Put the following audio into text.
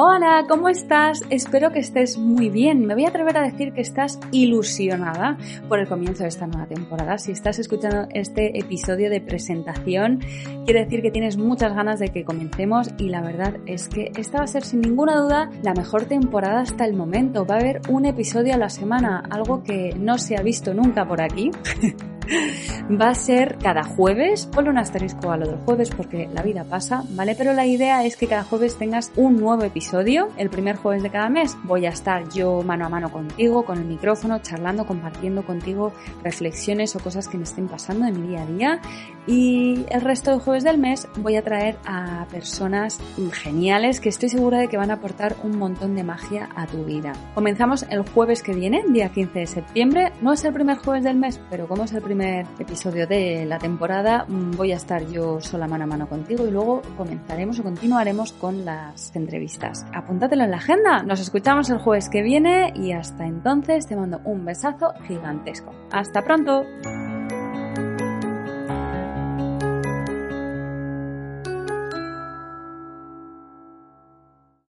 Hola, ¿cómo estás? Espero que estés muy bien. Me voy a atrever a decir que estás ilusionada por el comienzo de esta nueva temporada. Si estás escuchando este episodio de presentación, quiere decir que tienes muchas ganas de que comencemos y la verdad es que esta va a ser sin ninguna duda la mejor temporada hasta el momento. Va a haber un episodio a la semana, algo que no se ha visto nunca por aquí. Va a ser cada jueves, ponle un asterisco a lo del jueves porque la vida pasa, ¿vale? Pero la idea es que cada jueves tengas un nuevo episodio. El primer jueves de cada mes voy a estar yo mano a mano contigo, con el micrófono, charlando, compartiendo contigo reflexiones o cosas que me estén pasando en mi día a día. Y el resto de jueves del mes voy a traer a personas geniales que estoy segura de que van a aportar un montón de magia a tu vida. Comenzamos el jueves que viene, día 15 de septiembre. No es el primer jueves del mes, pero como es el primer episodio de la temporada mm, voy a estar yo sola mano a mano contigo y luego comenzaremos o continuaremos con las entrevistas. Apúntatelo en la agenda. Nos escuchamos el jueves que viene y hasta entonces te mando un besazo gigantesco. Hasta pronto.